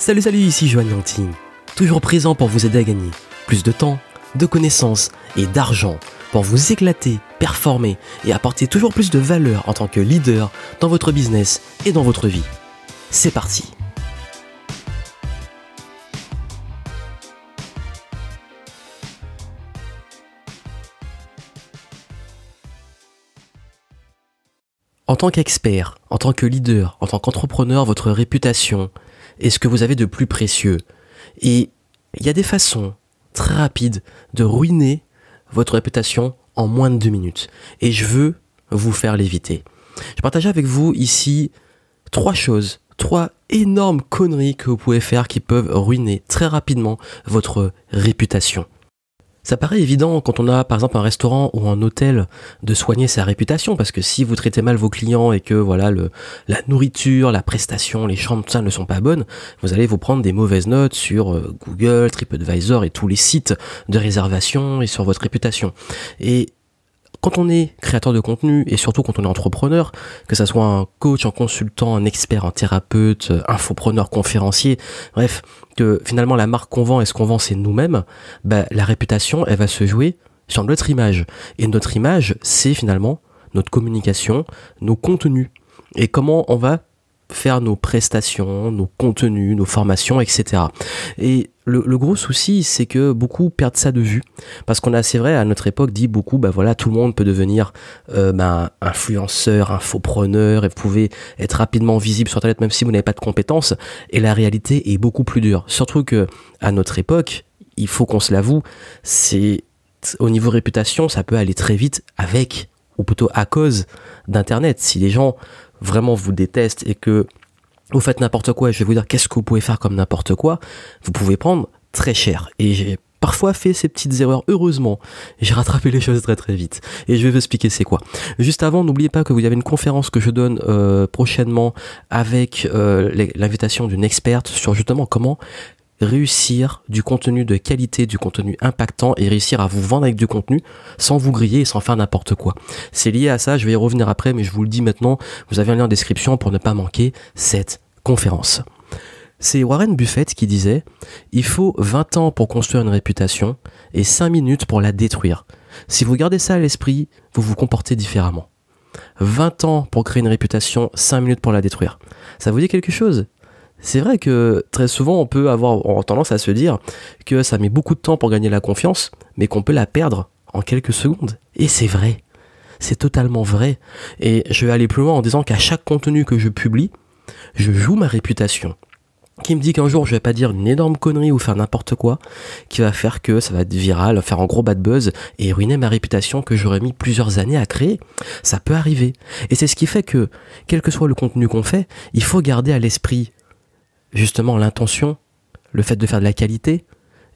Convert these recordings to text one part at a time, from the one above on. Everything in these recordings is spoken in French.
Salut salut, ici Joanne Yangting, toujours présent pour vous aider à gagner plus de temps, de connaissances et d'argent pour vous éclater, performer et apporter toujours plus de valeur en tant que leader dans votre business et dans votre vie. C'est parti En tant qu'expert, en tant que leader, en tant qu'entrepreneur, votre réputation est ce que vous avez de plus précieux. Et il y a des façons très rapides de ruiner votre réputation en moins de deux minutes. Et je veux vous faire l'éviter. Je partage avec vous ici trois choses, trois énormes conneries que vous pouvez faire qui peuvent ruiner très rapidement votre réputation. Ça paraît évident quand on a par exemple un restaurant ou un hôtel de soigner sa réputation parce que si vous traitez mal vos clients et que voilà le, la nourriture, la prestation, les chambres, tout ça ne sont pas bonnes, vous allez vous prendre des mauvaises notes sur euh, Google, TripAdvisor et tous les sites de réservation et sur votre réputation. Et quand on est créateur de contenu et surtout quand on est entrepreneur, que ça soit un coach, un consultant, un expert, un thérapeute, infopreneur, conférencier, bref, que finalement la marque qu'on vend et ce qu'on vend c'est nous-mêmes, bah, la réputation elle va se jouer sur notre image. Et notre image c'est finalement notre communication, nos contenus et comment on va faire nos prestations, nos contenus, nos formations, etc. Et le, gros souci, c'est que beaucoup perdent ça de vue. Parce qu'on a, c'est vrai, à notre époque, dit beaucoup, bah voilà, tout le monde peut devenir euh, bah, influenceur, infopreneur, et vous pouvez être rapidement visible sur Internet même si vous n'avez pas de compétences. Et la réalité est beaucoup plus dure. Surtout que à notre époque, il faut qu'on se l'avoue, c'est au niveau réputation, ça peut aller très vite avec, ou plutôt à cause d'Internet. Si les gens vraiment vous détestent et que vous faites n'importe quoi, et je vais vous dire qu'est-ce que vous pouvez faire comme n'importe quoi, vous pouvez prendre très cher. Et j'ai parfois fait ces petites erreurs. Heureusement, j'ai rattrapé les choses très très vite. Et je vais vous expliquer c'est quoi. Juste avant, n'oubliez pas que vous avez une conférence que je donne euh, prochainement avec euh, l'invitation d'une experte sur justement comment réussir du contenu de qualité, du contenu impactant et réussir à vous vendre avec du contenu sans vous griller et sans faire n'importe quoi. C'est lié à ça, je vais y revenir après, mais je vous le dis maintenant, vous avez un lien en description pour ne pas manquer cette conférence. C'est Warren Buffett qui disait Il faut 20 ans pour construire une réputation et 5 minutes pour la détruire. Si vous gardez ça à l'esprit, vous vous comportez différemment. 20 ans pour créer une réputation, 5 minutes pour la détruire. Ça vous dit quelque chose? C'est vrai que très souvent on peut avoir tendance à se dire que ça met beaucoup de temps pour gagner la confiance, mais qu'on peut la perdre en quelques secondes. Et c'est vrai. C'est totalement vrai. Et je vais aller plus loin en disant qu'à chaque contenu que je publie, je joue ma réputation. Qui me dit qu'un jour je vais pas dire une énorme connerie ou faire n'importe quoi, qui va faire que ça va être viral, faire un gros bad buzz et ruiner ma réputation que j'aurais mis plusieurs années à créer. Ça peut arriver. Et c'est ce qui fait que, quel que soit le contenu qu'on fait, il faut garder à l'esprit justement l'intention, le fait de faire de la qualité,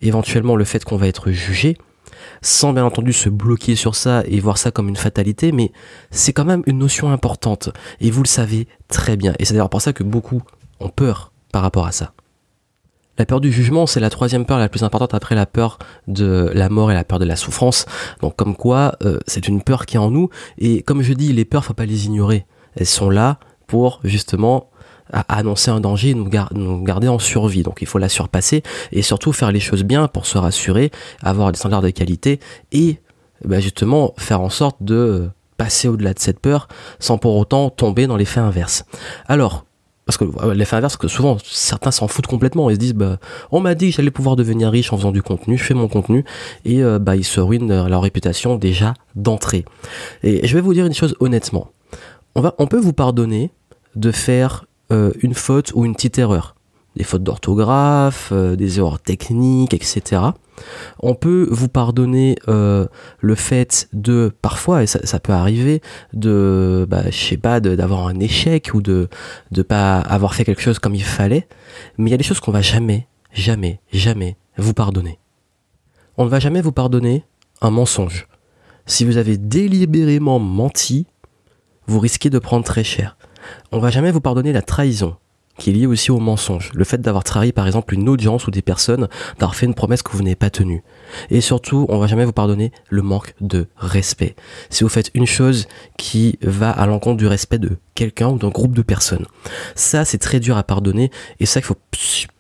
éventuellement le fait qu'on va être jugé, sans bien entendu se bloquer sur ça et voir ça comme une fatalité, mais c'est quand même une notion importante, et vous le savez très bien, et c'est d'ailleurs pour ça que beaucoup ont peur par rapport à ça. La peur du jugement, c'est la troisième peur la plus importante après la peur de la mort et la peur de la souffrance. Donc comme quoi, euh, c'est une peur qui est en nous, et comme je dis, les peurs, faut pas les ignorer. Elles sont là pour justement à annoncer un danger et nous, garder en survie. Donc il faut la surpasser et surtout faire les choses bien pour se rassurer, avoir des standards de qualité et bah, justement faire en sorte de passer au-delà de cette peur sans pour autant tomber dans l'effet inverse. Alors, parce que l'effet inverse, que souvent certains s'en foutent complètement, ils se disent bah, on m'a dit que j'allais pouvoir devenir riche en faisant du contenu, je fais mon contenu et euh, bah ils se ruinent leur réputation déjà d'entrée. Et je vais vous dire une chose honnêtement, on peut vous pardonner de faire euh, une faute ou une petite erreur. Des fautes d'orthographe, euh, des erreurs techniques, etc. On peut vous pardonner euh, le fait de, parfois, et ça, peut arriver, de, bah, je sais pas, d'avoir un échec ou de ne pas avoir fait quelque chose comme il fallait. Mais il y a des choses qu'on va jamais, jamais, jamais vous pardonner. On ne va jamais vous pardonner un mensonge. Si vous avez délibérément menti, vous risquez de prendre très cher on va jamais vous pardonner la trahison qui est liée aussi au mensonge. Le fait d'avoir trahi par exemple une audience ou des personnes, d'avoir fait une promesse que vous n'avez pas tenue. Et surtout, on va jamais vous pardonner le manque de respect. Si vous faites une chose qui va à l'encontre du respect de quelqu'un ou d'un groupe de personnes. Ça, c'est très dur à pardonner et ça qu'il faut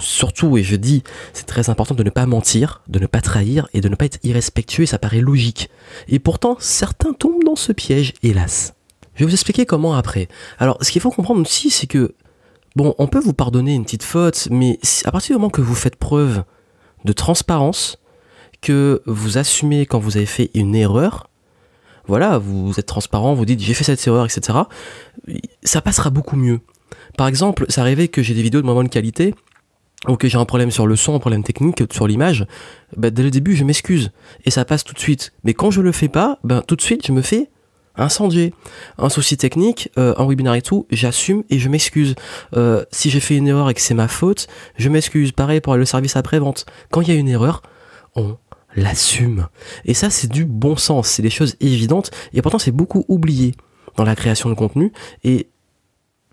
surtout, et je dis, c'est très important de ne pas mentir, de ne pas trahir et de ne pas être irrespectueux, et ça paraît logique. Et pourtant, certains tombent dans ce piège, hélas. Je vais vous expliquer comment après. Alors, ce qu'il faut comprendre aussi, c'est que, bon, on peut vous pardonner une petite faute, mais à partir du moment que vous faites preuve de transparence, que vous assumez quand vous avez fait une erreur, voilà, vous êtes transparent, vous dites j'ai fait cette erreur, etc., ça passera beaucoup mieux. Par exemple, ça arrivait que j'ai des vidéos de moins bonne qualité, ou que j'ai un problème sur le son, un problème technique sur l'image, bah, dès le début je m'excuse et ça passe tout de suite. Mais quand je le fais pas, ben tout de suite je me fais incendier. Un souci technique, euh, un webinaire et tout, j'assume et je m'excuse. Euh, si j'ai fait une erreur et que c'est ma faute, je m'excuse. Pareil pour le service après-vente. Quand il y a une erreur, on l'assume. Et ça, c'est du bon sens. C'est des choses évidentes. Et pourtant, c'est beaucoup oublié dans la création de contenu. Et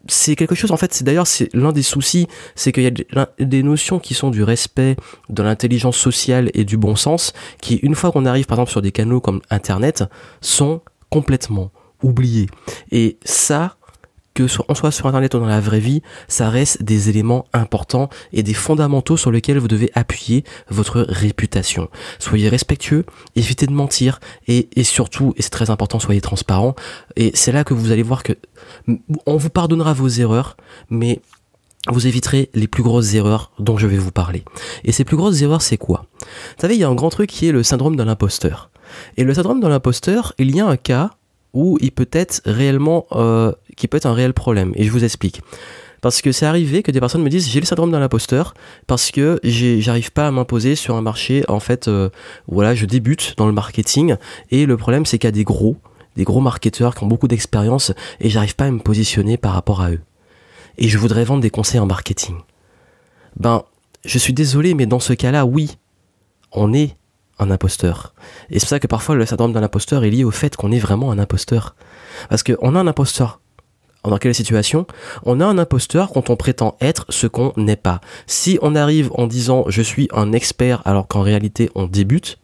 c'est quelque chose, en fait, c'est d'ailleurs, c'est l'un des soucis, c'est qu'il y a des notions qui sont du respect, de l'intelligence sociale et du bon sens, qui, une fois qu'on arrive, par exemple, sur des canaux comme Internet, sont complètement oubliés. Et ça, que on soit sur internet ou dans la vraie vie, ça reste des éléments importants et des fondamentaux sur lesquels vous devez appuyer votre réputation. Soyez respectueux, évitez de mentir et, et surtout, et c'est très important, soyez transparent. Et c'est là que vous allez voir que on vous pardonnera vos erreurs, mais vous éviterez les plus grosses erreurs dont je vais vous parler. Et ces plus grosses erreurs, c'est quoi? Vous savez, il y a un grand truc qui est le syndrome de l'imposteur. Et le syndrome de l'imposteur, il y a un cas où il peut être réellement, euh, qui peut être un réel problème. Et je vous explique. Parce que c'est arrivé que des personnes me disent j'ai le syndrome de l'imposteur parce que j'arrive pas à m'imposer sur un marché. En fait, euh, voilà, je débute dans le marketing et le problème c'est qu'il y a des gros, des gros marketeurs qui ont beaucoup d'expérience et j'arrive pas à me positionner par rapport à eux. Et je voudrais vendre des conseils en marketing. Ben, je suis désolé, mais dans ce cas-là, oui, on est un imposteur. Et c'est pour ça que parfois le syndrome d'un imposteur est lié au fait qu'on est vraiment un imposteur. Parce qu'on a un imposteur. Dans quelle situation? On a un imposteur quand on prétend être ce qu'on n'est pas. Si on arrive en disant je suis un expert alors qu'en réalité on débute,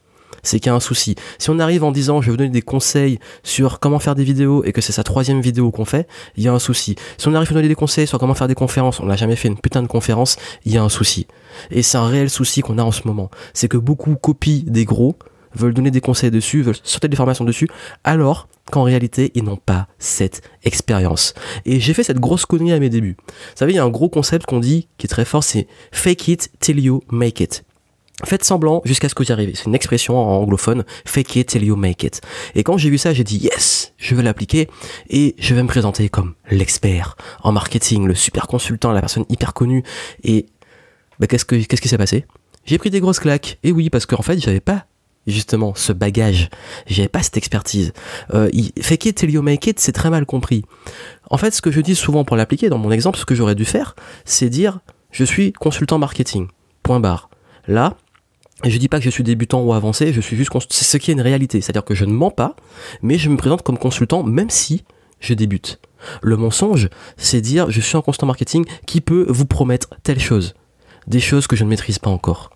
c'est qu'il y a un souci. Si on arrive en disant je vais vous donner des conseils sur comment faire des vidéos et que c'est sa troisième vidéo qu'on fait, il y a un souci. Si on arrive à donner des conseils sur comment faire des conférences, on n'a jamais fait une putain de conférence, il y a un souci. Et c'est un réel souci qu'on a en ce moment. C'est que beaucoup copient des gros, veulent donner des conseils dessus, veulent sortir des formations dessus, alors qu'en réalité, ils n'ont pas cette expérience. Et j'ai fait cette grosse connerie à mes débuts. Vous savez, il y a un gros concept qu'on dit qui est très fort, c'est fake it till you make it. Faites semblant jusqu'à ce que vous y arrivez. C'est une expression en anglophone. Fake it till you make it. Et quand j'ai vu ça, j'ai dit yes, je vais l'appliquer et je vais me présenter comme l'expert en marketing, le super consultant, la personne hyper connue. Et bah, qu'est-ce que qu'est-ce qui s'est passé? J'ai pris des grosses claques. Et oui, parce qu'en fait, j'avais pas justement ce bagage. J'avais pas cette expertise. Euh, fake it till you make it, c'est très mal compris. En fait, ce que je dis souvent pour l'appliquer dans mon exemple, ce que j'aurais dû faire, c'est dire je suis consultant marketing. Point barre. Là, je dis pas que je suis débutant ou avancé, je suis juste c'est ce qui est une réalité, c'est-à-dire que je ne mens pas, mais je me présente comme consultant même si je débute. Le mensonge, c'est dire je suis un constant marketing qui peut vous promettre telle chose, des choses que je ne maîtrise pas encore.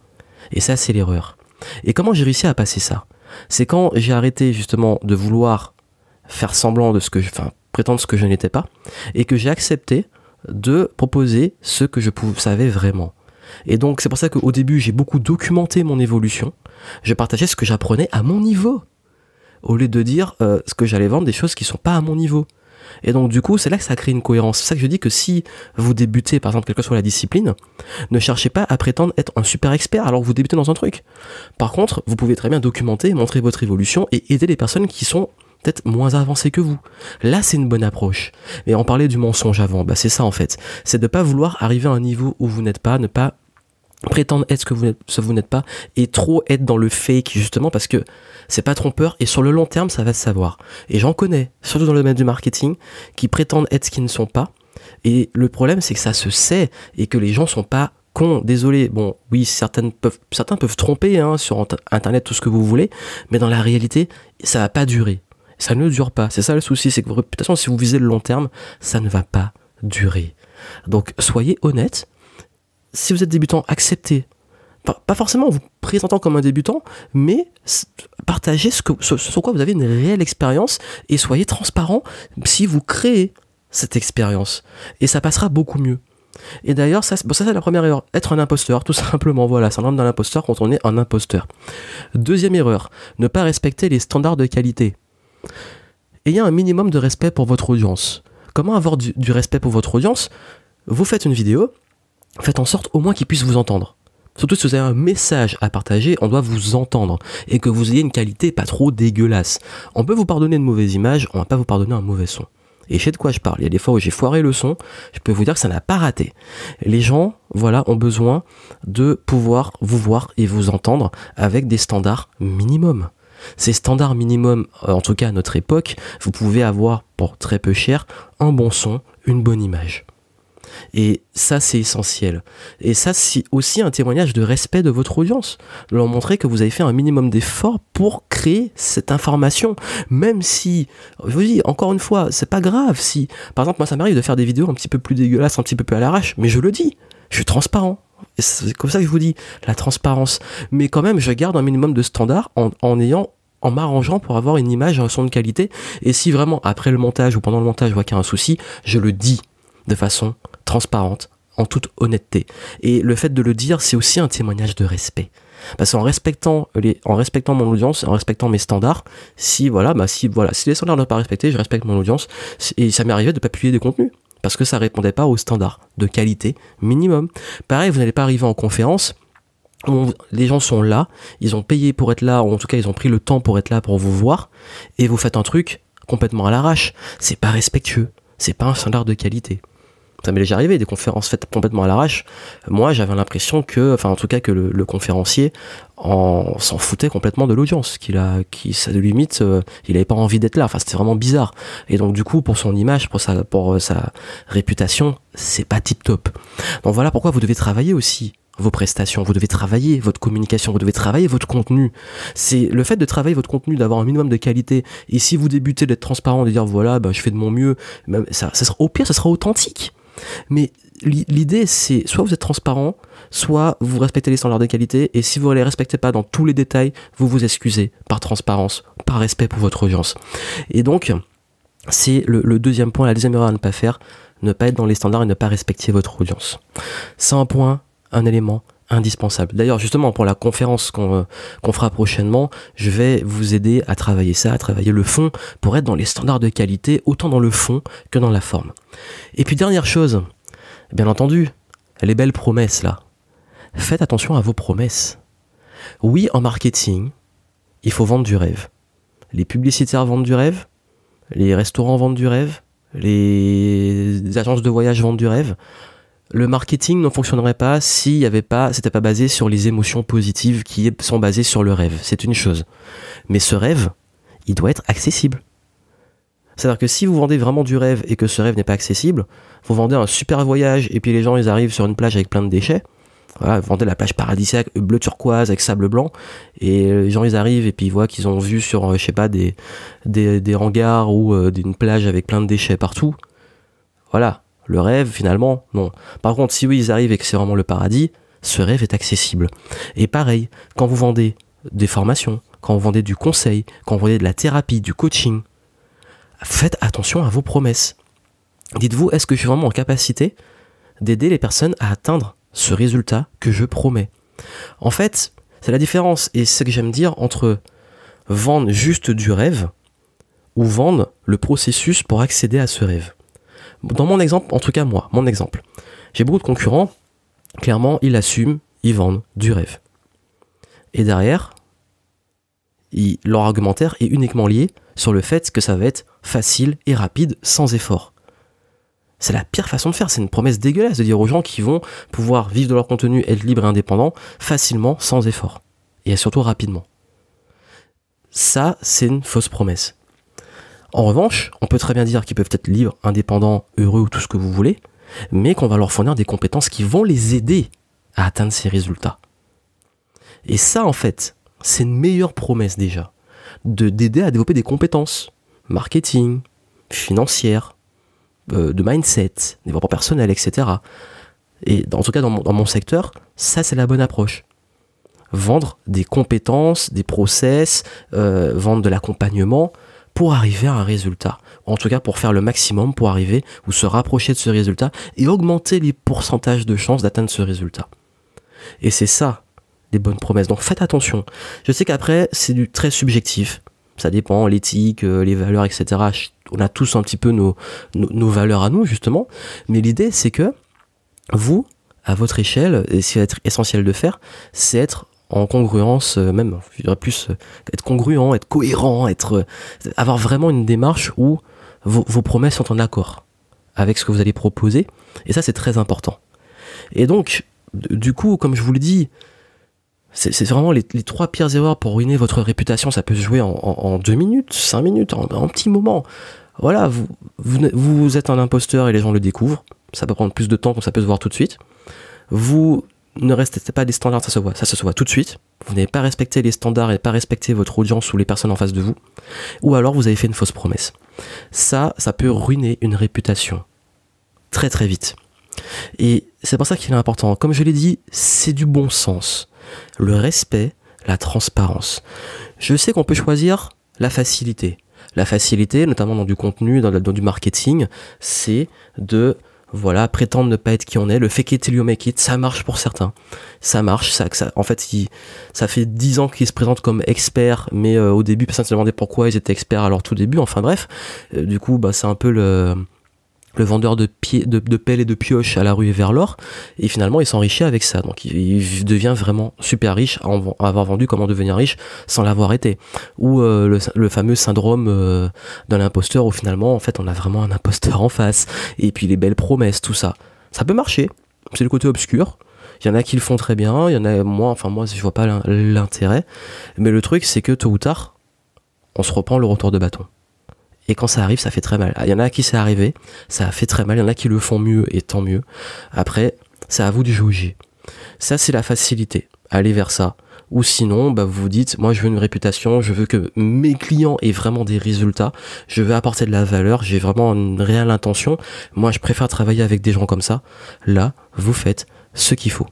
Et ça, c'est l'erreur. Et comment j'ai réussi à passer ça? C'est quand j'ai arrêté justement de vouloir faire semblant de ce que je, enfin, prétendre ce que je n'étais pas, et que j'ai accepté de proposer ce que je savais vraiment. Et donc c'est pour ça qu'au début j'ai beaucoup documenté mon évolution. Je partageais ce que j'apprenais à mon niveau. Au lieu de dire euh, ce que j'allais vendre des choses qui sont pas à mon niveau. Et donc du coup, c'est là que ça crée une cohérence. C'est ça que je dis que si vous débutez, par exemple, quelque chose sur la discipline, ne cherchez pas à prétendre être un super expert alors que vous débutez dans un truc. Par contre, vous pouvez très bien documenter, montrer votre évolution et aider les personnes qui sont peut-être moins avancées que vous. Là, c'est une bonne approche. Et on parlait du mensonge avant, bah c'est ça en fait. C'est de pas vouloir arriver à un niveau où vous n'êtes pas, ne pas prétendre être ce que vous ce vous n'êtes pas et trop être dans le fake justement parce que c'est pas trompeur et sur le long terme ça va se savoir. Et j'en connais surtout dans le domaine du marketing qui prétendent être ce qu'ils ne sont pas. Et le problème c'est que ça se sait et que les gens sont pas cons. Désolé bon oui certaines peuvent certains peuvent tromper hein, sur internet tout ce que vous voulez mais dans la réalité ça va pas durer. Ça ne dure pas. C'est ça le souci c'est que votre réputation si vous visez le long terme ça ne va pas durer. Donc soyez honnête si vous êtes débutant, acceptez. Pas, forcément en vous présentant comme un débutant, mais partagez ce, sur quoi vous avez une réelle expérience et soyez transparent si vous créez cette expérience. Et ça passera beaucoup mieux. Et d'ailleurs, ça, c'est la première erreur. Être un imposteur, tout simplement. Voilà, c'est un de l'imposteur quand on est un imposteur. Deuxième erreur, ne pas respecter les standards de qualité. Ayez un minimum de respect pour votre audience. Comment avoir du respect pour votre audience? Vous faites une vidéo, faites en sorte au moins qu'ils puissent vous entendre. Surtout si vous avez un message à partager, on doit vous entendre et que vous ayez une qualité pas trop dégueulasse. On peut vous pardonner de mauvaises images, on va pas vous pardonner un mauvais son. Et je sais de quoi je parle. Il y a des fois où j'ai foiré le son, je peux vous dire que ça n'a pas raté. Les gens, voilà, ont besoin de pouvoir vous voir et vous entendre avec des standards minimum. Ces standards minimum, euh, en tout cas à notre époque, vous pouvez avoir pour très peu cher un bon son, une bonne image. Et ça, c'est essentiel. Et ça, c'est aussi un témoignage de respect de votre audience. Leur montrer que vous avez fait un minimum d'efforts pour créer cette information. Même si, je vous dis, encore une fois, c'est pas grave si, par exemple, moi, ça m'arrive de faire des vidéos un petit peu plus dégueulasses, un petit peu plus à l'arrache, mais je le dis. Je suis transparent. C'est comme ça que je vous dis, la transparence. Mais quand même, je garde un minimum de standards en, en ayant en m'arrangeant pour avoir une image, un son de qualité. Et si vraiment, après le montage ou pendant le montage, je vois qu'il y a un souci, je le dis de façon transparente, en toute honnêteté. Et le fait de le dire, c'est aussi un témoignage de respect. Parce qu'en respectant les, en respectant mon audience, en respectant mes standards, si voilà, bah si voilà, si les standards ne sont pas respectés, je respecte mon audience. Et ça m'est arrivé de pas publier des contenus parce que ça répondait pas aux standards de qualité minimum. Pareil, vous n'allez pas arriver en conférence. les gens sont là, ils ont payé pour être là, ou en tout cas ils ont pris le temps pour être là pour vous voir, et vous faites un truc complètement à l'arrache. C'est pas respectueux, c'est pas un standard de qualité ça m'est déjà arrivé, des conférences faites complètement à l'arrache. Moi, j'avais l'impression que, enfin, en tout cas, que le, conférencier en, s'en foutait complètement de l'audience, qu'il a, qui, ça de limite, euh, il avait pas envie d'être là. Enfin, c'était vraiment bizarre. Et donc, du coup, pour son image, pour sa, pour euh, sa réputation, c'est pas tip top. Donc voilà pourquoi vous devez travailler aussi vos prestations, vous devez travailler votre communication, vous devez travailler votre contenu. C'est le fait de travailler votre contenu, d'avoir un minimum de qualité. Et si vous débutez d'être transparent, de dire voilà, ben, je fais de mon mieux, ça, ça sera, au pire, ça sera authentique. Mais l'idée, c'est soit vous êtes transparent, soit vous respectez les standards de qualité, et si vous ne les respectez pas dans tous les détails, vous vous excusez par transparence, par respect pour votre audience. Et donc, c'est le, deuxième point, la deuxième erreur à ne pas faire, ne pas être dans les standards et ne pas respecter votre audience. C'est un point, un élément indispensable. D'ailleurs, justement, pour la conférence qu'on fera prochainement, je vais vous aider à travailler ça, à travailler le fond, pour être dans les standards de qualité, autant dans le fond que dans la forme. Et puis dernière chose, bien entendu, les belles promesses là. Faites attention à vos promesses. Oui, en marketing, il faut vendre du rêve. Les publicitaires vendent du rêve, les restaurants vendent du rêve, les agences de voyage vendent du rêve. Le marketing ne fonctionnerait pas s'il n'y avait pas, c'était pas basé sur les émotions positives qui sont basées sur le rêve. C'est une chose. Mais ce rêve, il doit être accessible. C'est-à-dire que si vous vendez vraiment du rêve et que ce rêve n'est pas accessible, vous vendez un super voyage et puis les gens ils arrivent sur une plage avec plein de déchets. Voilà, vous vendez la plage paradisiaque bleu turquoise avec sable blanc et les gens ils arrivent et puis ils voient qu'ils ont vu sur euh, je sais pas des des, des hangars ou euh, une plage avec plein de déchets partout. Voilà, le rêve finalement non. Par contre, si oui ils arrivent et que c'est vraiment le paradis, ce rêve est accessible. Et pareil, quand vous vendez des formations, quand vous vendez du conseil, quand vous vendez de la thérapie, du coaching, faites attention à vos promesses. Dites-vous, est-ce que je suis vraiment en capacité d'aider les personnes à atteindre ce résultat que je promets? En fait, c'est la différence, et c'est ce que j'aime dire, entre vendre juste du rêve ou vendre le processus pour accéder à ce rêve. Dans mon exemple, en tout cas moi, mon exemple, j'ai beaucoup de concurrents, clairement, ils assument, ils vendent du rêve. Et derrière, leur argumentaire est uniquement lié sur le fait que ça va être facile et rapide sans effort. C'est la pire façon de faire, c'est une promesse dégueulasse de dire aux gens qui vont pouvoir vivre de leur contenu, être libres et indépendants facilement, sans effort. Et surtout rapidement. Ça, c'est une fausse promesse. En revanche, on peut très bien dire qu'ils peuvent être libres, indépendants, heureux ou tout ce que vous voulez, mais qu'on va leur fournir des compétences qui vont les aider à atteindre ces résultats. Et ça, en fait, c'est une meilleure promesse déjà de d'aider à développer des compétences marketing, financières, euh, de mindset, développement personnel, etc. Et en tout cas dans mon, secteur, ça c'est la bonne approche. Vendre des compétences, des process, euh, vendre de l'accompagnement pour arriver à un résultat. En tout cas, pour faire le maximum pour arriver ou se rapprocher de ce résultat et augmenter les pourcentages de chances d'atteindre ce résultat. Et c'est ça, des bonnes promesses. Donc faites attention. Je sais qu'après, c'est du très subjectif. Ça dépend, l'éthique, euh, les valeurs, etc. On a tous un petit peu nos, nos, valeurs à nous, justement. Mais l'idée, c'est que vous, à votre échelle, et ce être essentiel de faire, c'est être en congruence, euh, même, je dirais plus, euh, être congruent, être cohérent, être, avoir vraiment une démarche où vos, vos promesses sont en accord avec ce que vous allez proposer. Et ça, c'est très important. Et donc, du coup, comme je vous le dis, c'est vraiment les, trois pires erreurs pour ruiner votre réputation. Ça peut se jouer en, deux minutes, cinq minutes, en, un petit moment. Voilà, vous, vous, êtes un imposteur et les gens le découvrent. Ça peut prendre plus de temps, donc ça peut se voir tout de suite. Vous ne respectez pas des standards, ça se voit. Ça, se voit tout de suite. Vous n'avez pas respecté les standards et pas respecté votre audience ou les personnes en face de vous. Ou alors vous avez fait une fausse promesse. Ça, ça peut ruiner une réputation. Très très vite. Et c'est pour ça qu'il est important. Comme je l'ai dit, c'est du bon sens. Le respect, la transparence. Je sais qu'on peut choisir la facilité. La facilité, notamment dans du contenu, dans, du marketing, c'est de voilà, prétendre ne pas être qui on est, le fake it till you make it, ça marche pour certains. Ça marche, ça, ça en fait, ça fait dix ans qu'ils se présentent comme experts, mais euh, au début, personne ne se demandait pourquoi ils étaient experts à leur tout début, enfin bref. Euh, du coup, bah, c'est un peu le, le vendeur de, pelles et de pioches à la rue vers l'or, et finalement il s'enrichit avec ça. Donc il, devient vraiment super riche à, avoir vendu comment devenir riche sans l'avoir été. Ou euh, le, fameux syndrome euh, de l'imposteur où finalement en fait on a vraiment un imposteur en face, et puis les belles promesses, tout ça. Ça peut marcher, c'est le côté obscur. Il y en a qui le font très bien, il y en a moi, enfin moi je vois pas l'intérêt, mais le truc c'est que tôt ou tard, on se reprend le retour de bâton. Et quand ça arrive, ça fait très mal. Il y en a qui c'est arrivé, ça fait très mal. Il y en a qui le font mieux et tant mieux. Après, c'est à vous de juger. Ça, c'est la facilité. Allez vers ça. Ou sinon, bah, vous vous dites, moi je veux une réputation, je veux que mes clients aient vraiment des résultats, je veux apporter de la valeur, j'ai vraiment une réelle intention. Moi je préfère travailler avec des gens comme ça. Là, vous faites ce qu'il faut.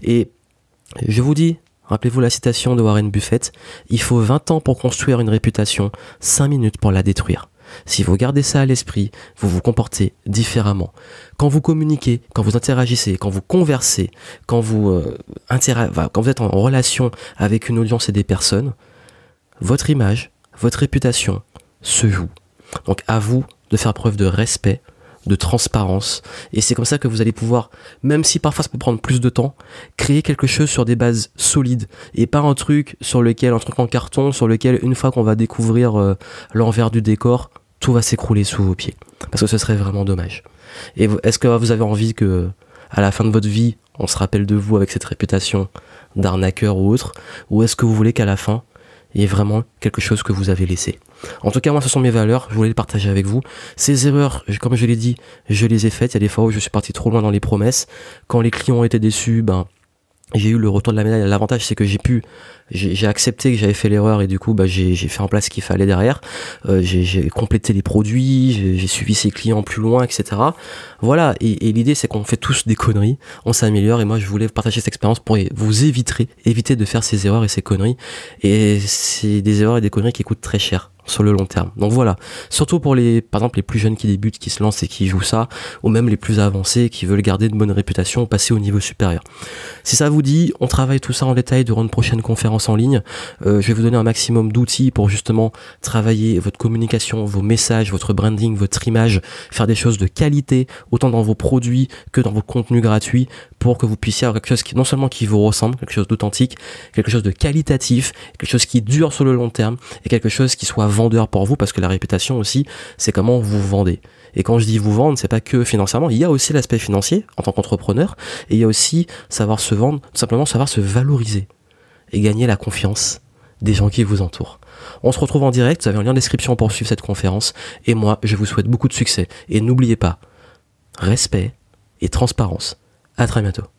Et je vous dis, Rappelez-vous la citation de Warren Buffett, il faut 20 ans pour construire une réputation, 5 minutes pour la détruire. Si vous gardez ça à l'esprit, vous vous comportez différemment. Quand vous communiquez, quand vous interagissez, quand vous conversez, quand vous, euh, quand vous êtes en relation avec une audience et des personnes, votre image, votre réputation se joue. Donc à vous de faire preuve de respect, de transparence. Et c'est comme ça que vous allez pouvoir, même si parfois ça peut prendre plus de temps, créer quelque chose sur des bases solides et pas un truc sur lequel, un truc en carton, sur lequel une fois qu'on va découvrir euh, l'envers du décor, tout va s'écrouler sous vos pieds. Parce que ce serait vraiment dommage. Et est-ce que vous avez envie que, à la fin de votre vie, on se rappelle de vous avec cette réputation d'arnaqueur ou autre, ou est-ce que vous voulez qu'à la fin, il y vraiment quelque chose que vous avez laissé en tout cas, moi, ce sont mes valeurs. Je voulais les partager avec vous. Ces erreurs, comme je l'ai dit, je les ai faites. Il y a des fois où je suis parti trop loin dans les promesses. Quand les clients été déçus, ben, j'ai eu le retour de la médaille. L'avantage, c'est que j'ai pu, j'ai accepté que j'avais fait l'erreur et du coup, bah, j'ai fait en place ce qu'il fallait derrière. Euh, j'ai complété les produits, j'ai suivi ses clients plus loin, etc. Voilà. Et, l'idée, c'est qu'on fait tous des conneries, on s'améliore. Et moi, je voulais partager cette expérience pour vous éviter, éviter de faire ces erreurs et ces conneries. Et c'est des erreurs et des conneries qui coûtent très cher sur le long terme. Donc voilà, surtout pour les, par exemple, les plus jeunes qui débutent, qui se lancent et qui jouent ça, ou même les plus avancés qui veulent garder une bonne réputation, passer au niveau supérieur. Si ça vous dit, on travaille tout ça en détail durant une prochaine conférence en ligne. Euh, je vais vous donner un maximum d'outils pour justement travailler votre communication, vos messages, votre branding, votre image, faire des choses de qualité, autant dans vos produits que dans vos contenus gratuits, pour que vous puissiez avoir quelque chose qui non seulement qui vous ressemble, quelque chose d'authentique, quelque chose de qualitatif, quelque chose qui dure sur le long terme, et quelque chose qui soit vendeur pour vous parce que la réputation aussi, c'est comment vous vendez. Et quand je dis vous vendre, c'est pas que financièrement, il y a aussi l'aspect financier en tant qu'entrepreneur et il y a aussi savoir se vendre, tout simplement savoir se valoriser et gagner la confiance des gens qui vous entourent. On se retrouve en direct, vous avez un lien en description pour suivre cette conférence et moi, je vous souhaite beaucoup de succès et n'oubliez pas respect et transparence. À très bientôt.